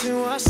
to us.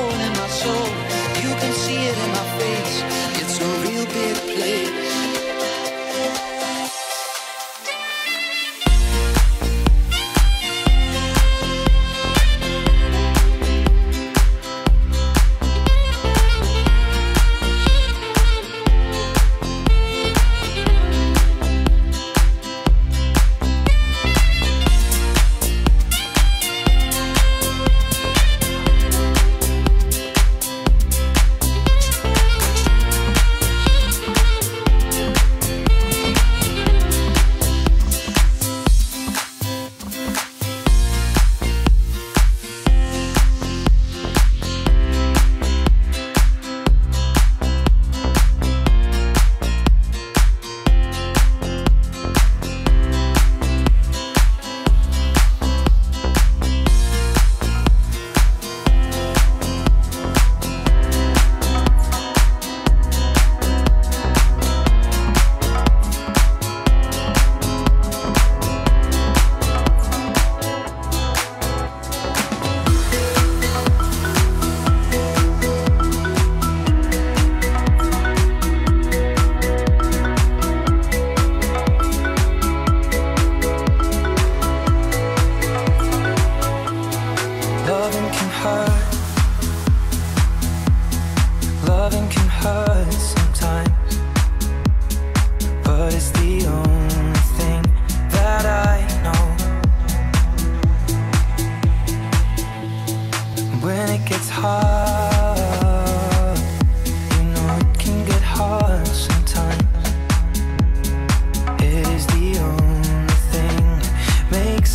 hole in my soul. You can see it in my face. It's a real big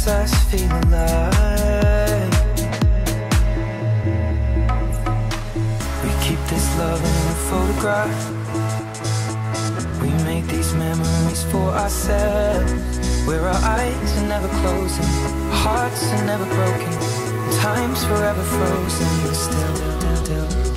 alive. We keep this love in a photograph. We make these memories for ourselves. Where our eyes are never closing, hearts are never broken, time's forever frozen. Still, still,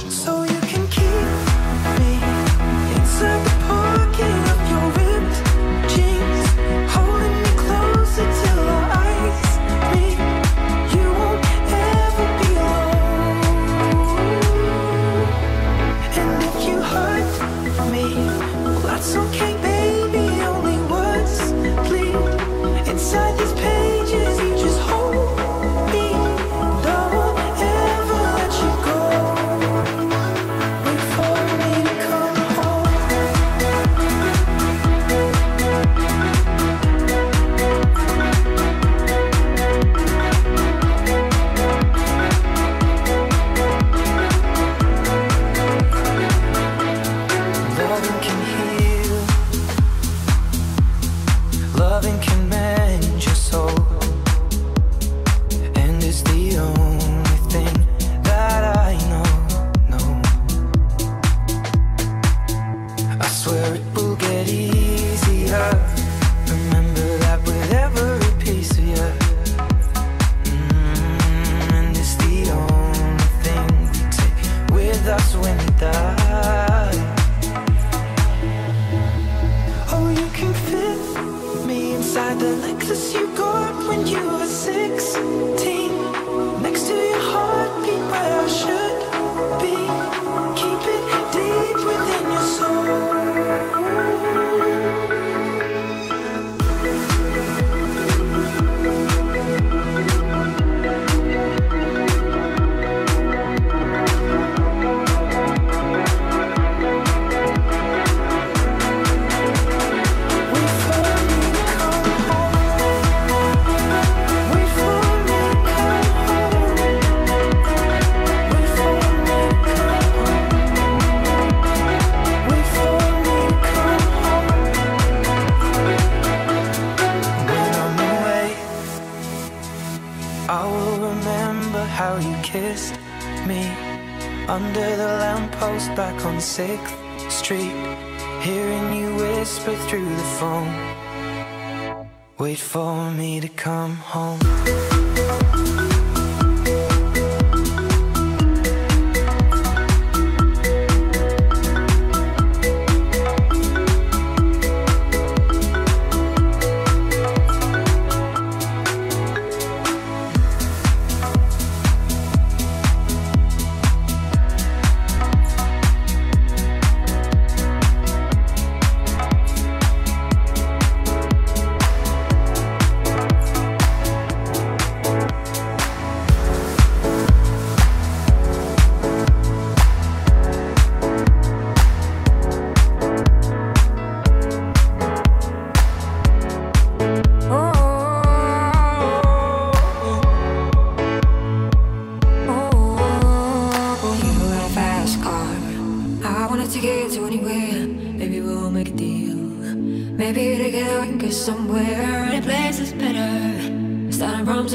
for me to come home.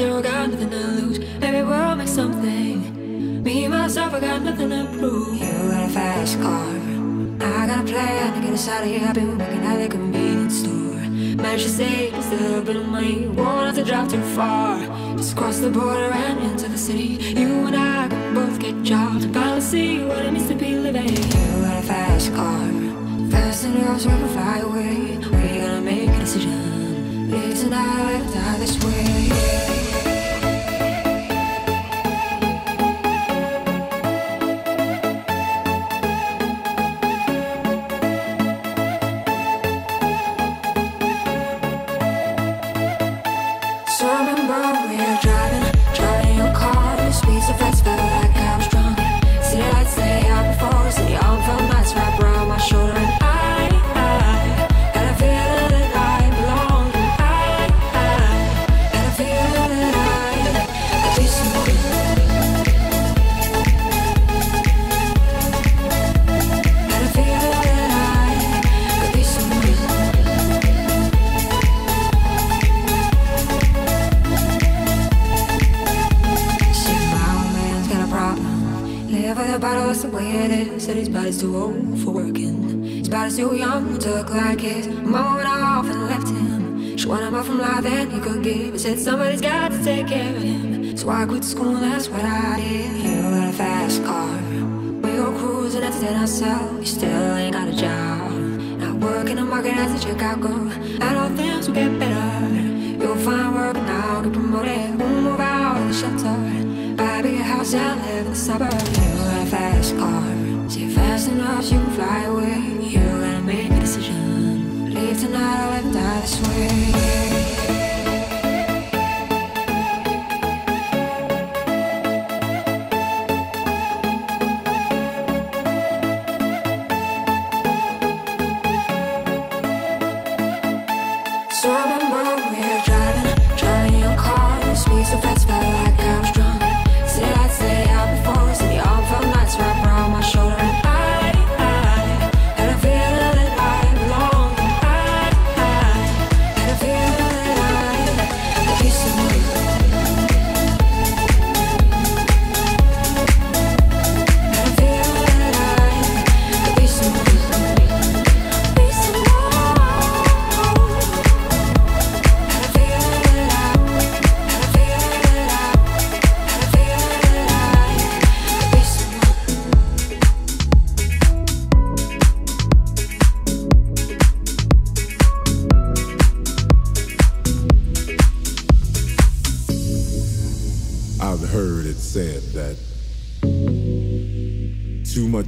Zero, got nothing to lose. Maybe we'll make something. Me, myself, I got nothing to prove. You got a fast car. I got a plan to get us out of here. I've been working at the convenience store. Managed to save just a little bit of money. Won't have to drive too far. Just cross the border and into the city. You and I can both get jobs. Finally see what it means to be living. You got a fast car. Fast enough so we can fly away. We're gonna make a decision. Live tonight, die this way. So school, that's what I did. You got a fast car. We go cruising, entertain ourselves. You still ain't got a job. Not working the market as a checkout girl. I know things will get better. You'll find work and now get promoted. We'll move out of the shelter. Buy a bigger house and live in the suburbs. You got a fast car. See fast enough, you can fly away. You gotta make a decision. Leave tonight or let die this way.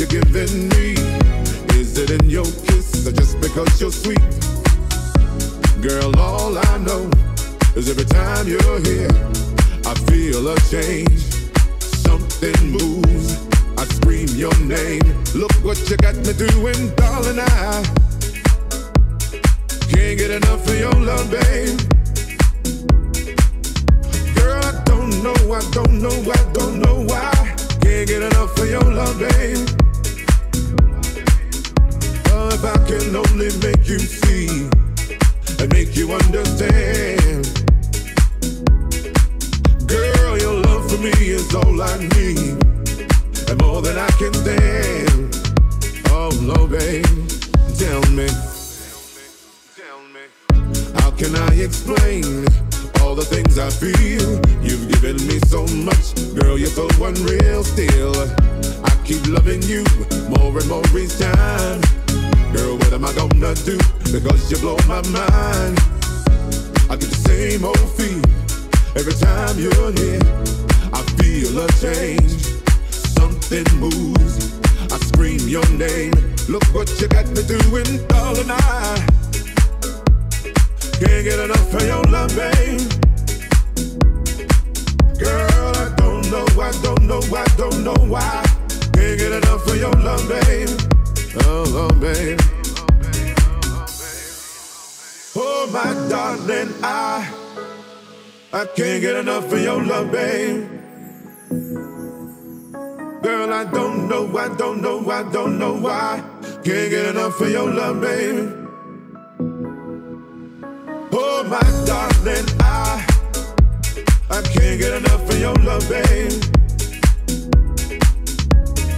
you're giving me? Is it in your kiss or just because you're sweet? Girl, all I know is every time you're here, I feel a change. Something moves. I scream your name. Look what you got me doing, darling. I can't get enough of your love, babe. Girl, I don't know, I don't know, I don't know why. Can't get enough of your love, babe. I can only make you see and make you understand. Girl, your love for me is all I need, and more than I can. Oh, no, babe, tell me. How can I explain all the things I feel? You've given me so much, girl, you're so unreal still. I keep loving you more and more each time. Am I gonna do? Because you blow my mind. I get the same old feel every time you're here. I feel a change, something moves. I scream your name. Look what you got me doing, darling. I can't get enough of your love, babe. I can't get enough of your love, babe. Girl, I don't know, I don't know, I don't know why. Can't get enough of your love, babe. Oh, my darling, I I can't get enough of your love, babe.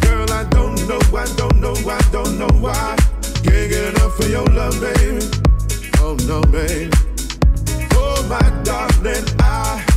Girl, I don't know, I don't know, I don't know why. can't get enough of your love, baby. Oh no, baby. My darling, I.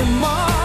什么？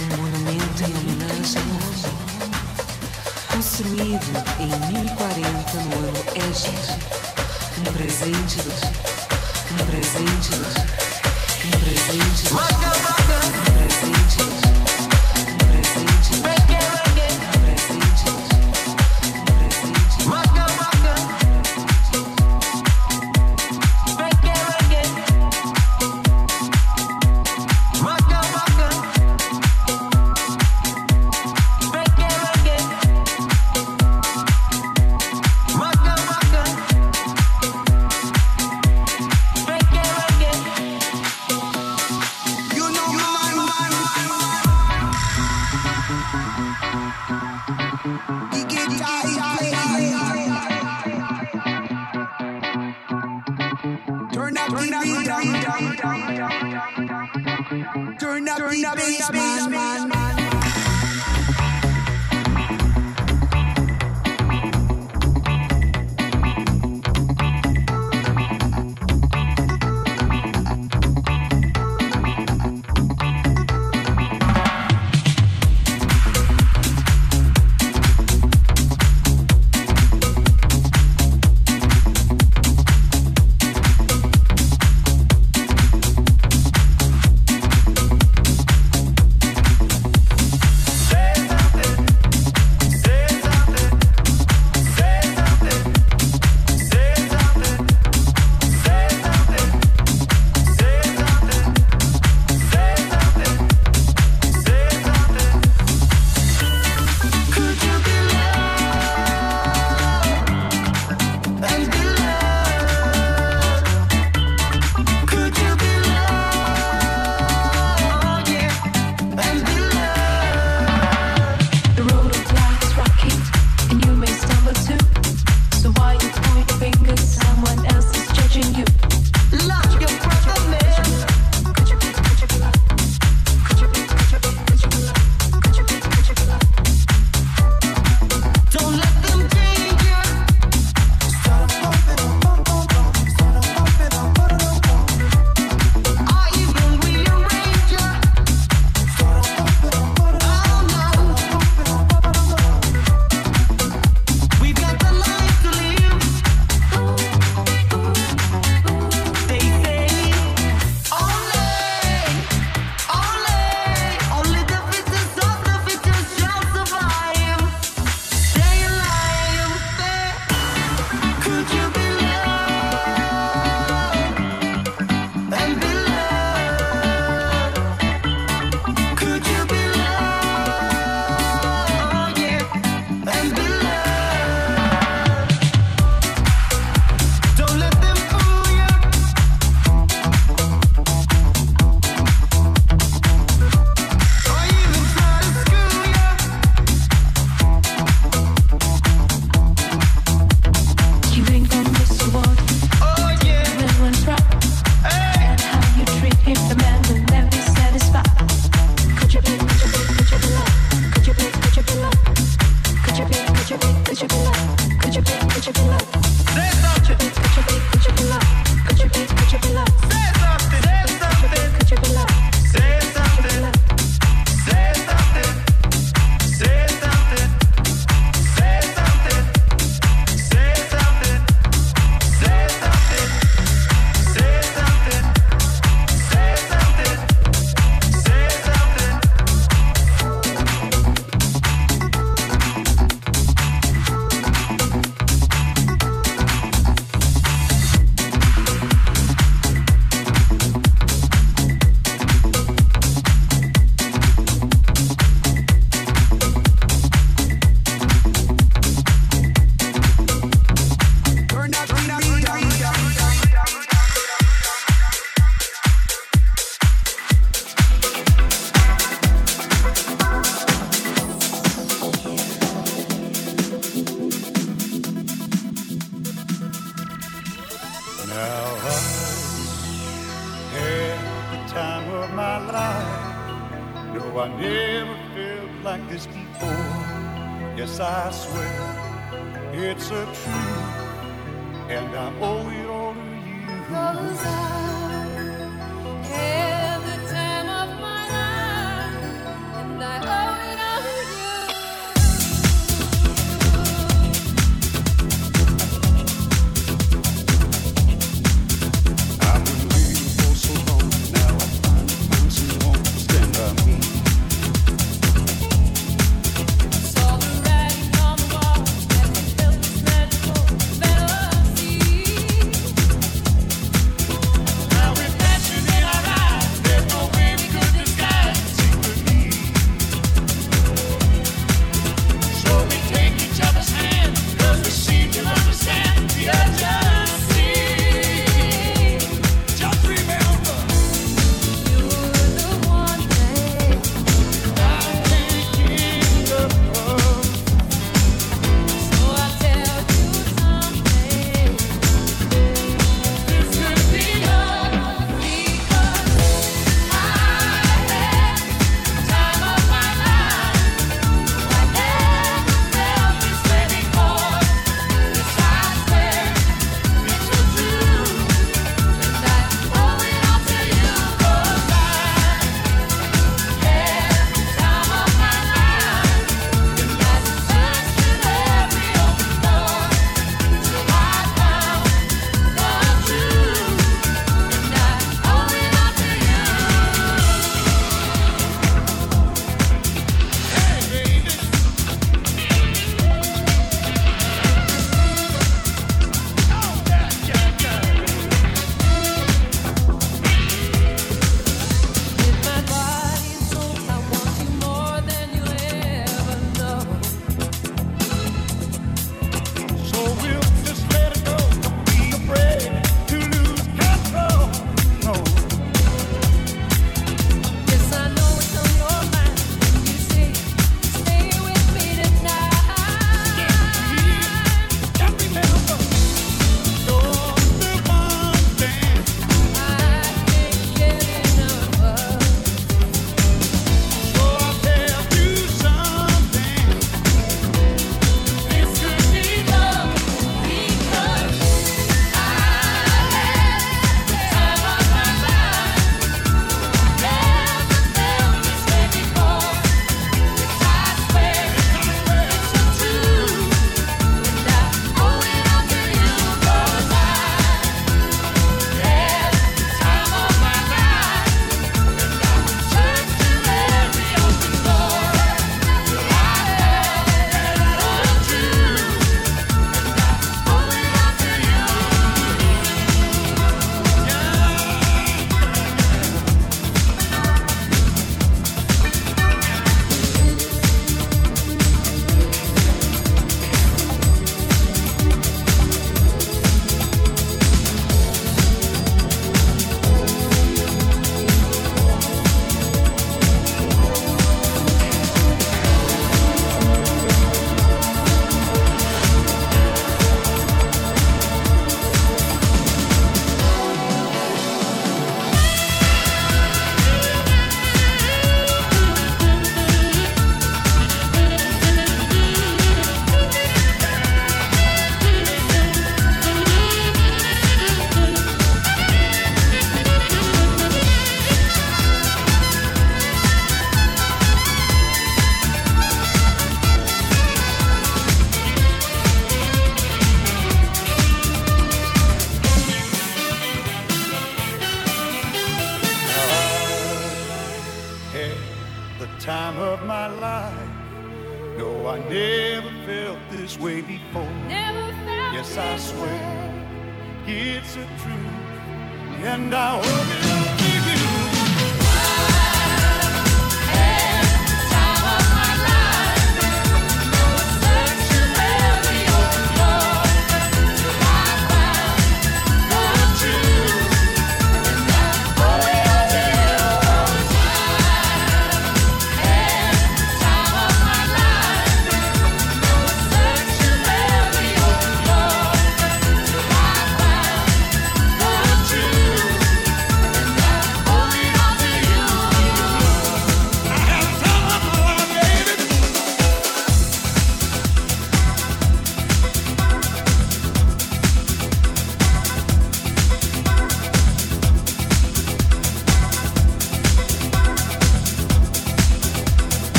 um monumento em homenagem ao avô. Construído em 1040 no ano Égide, um presente do um presente do um presente do um presente do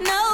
no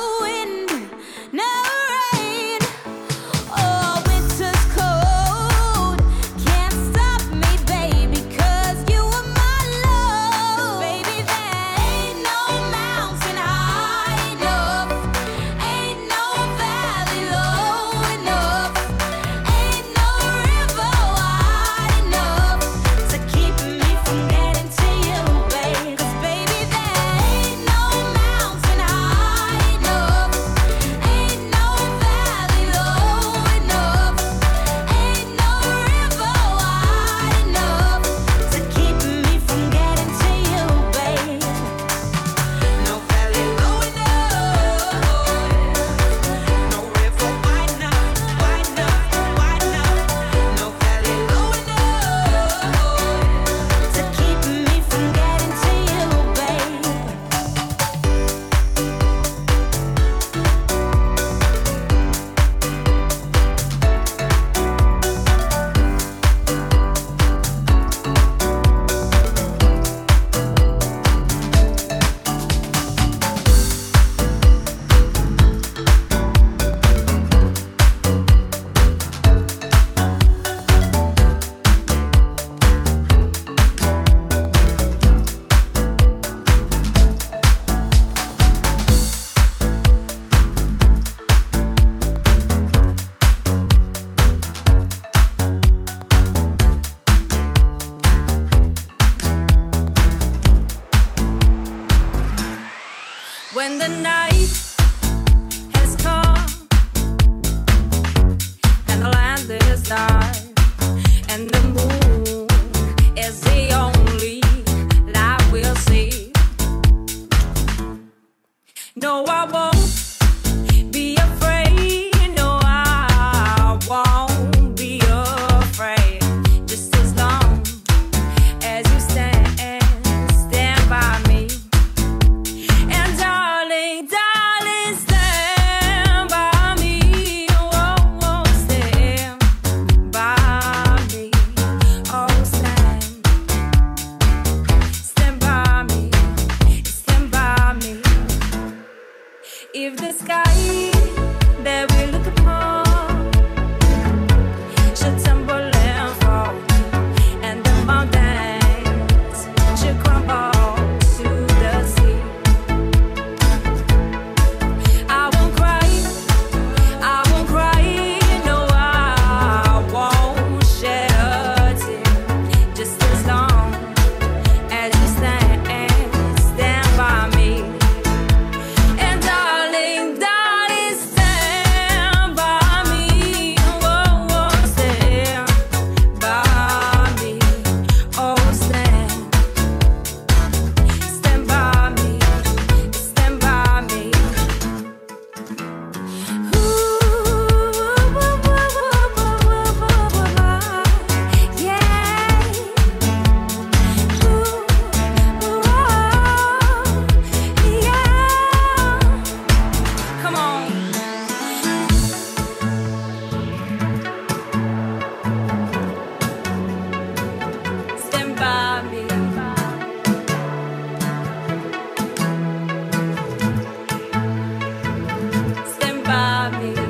sabe.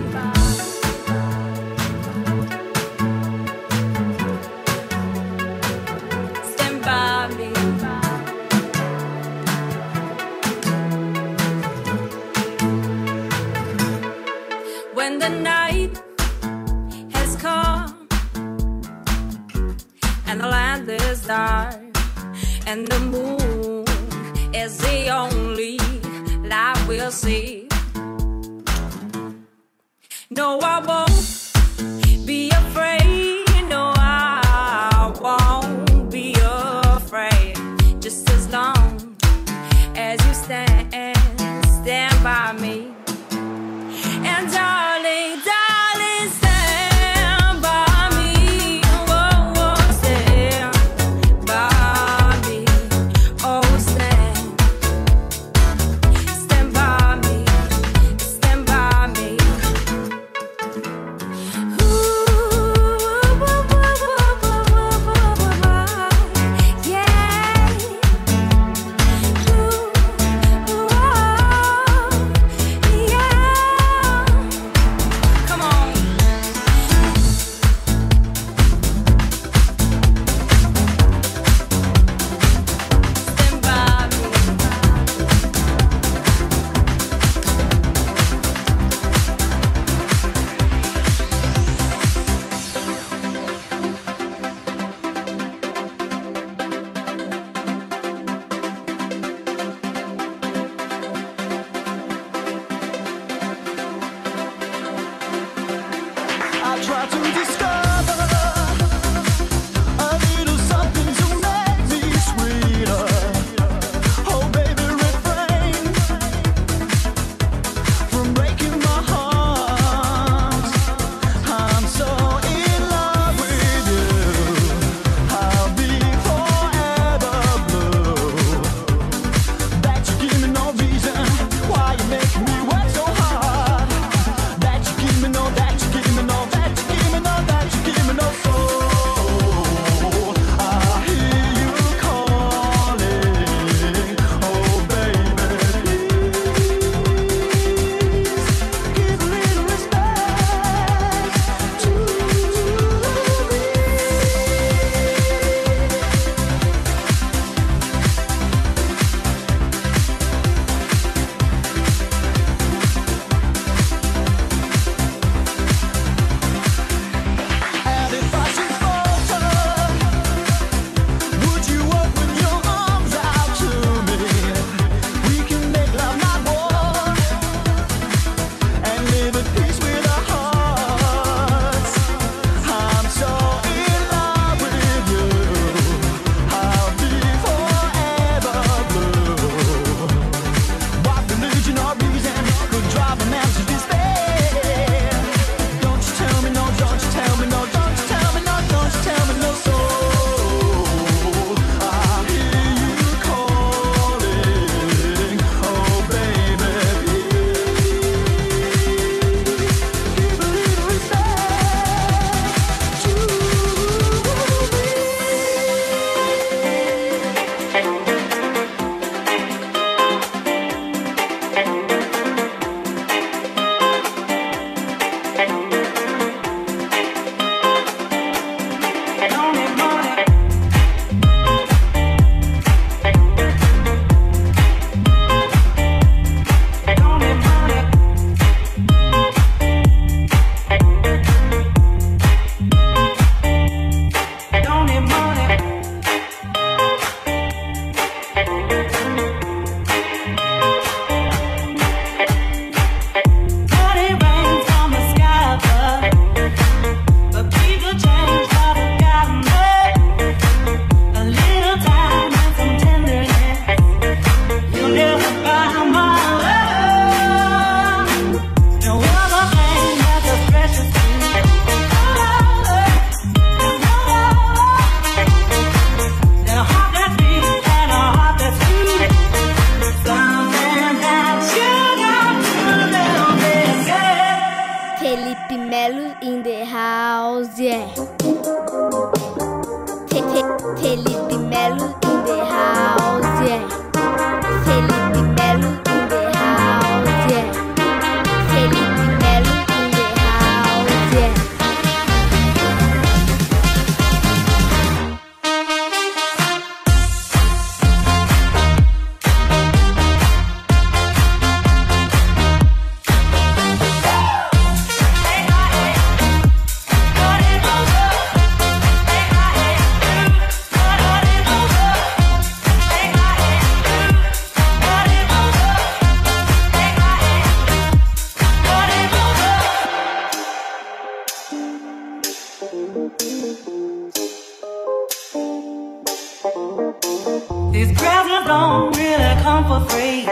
don't really come for free.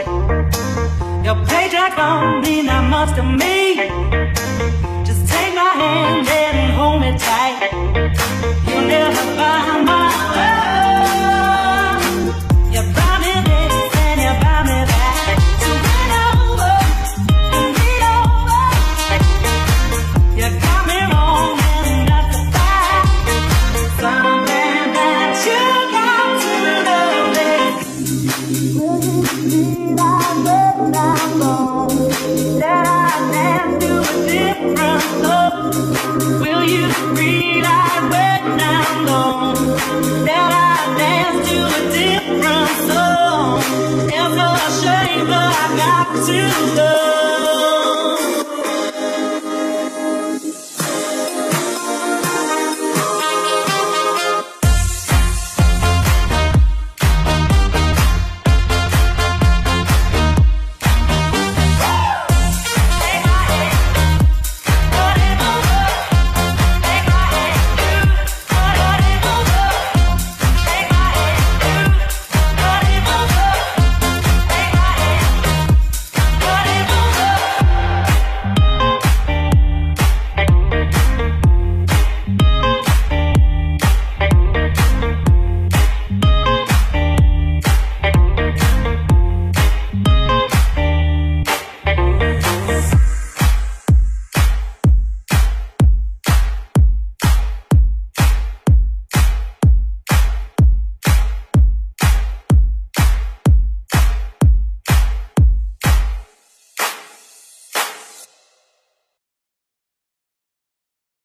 Your paycheck don't mean that much to me. Just take my hand and hold me tight. You'll never find.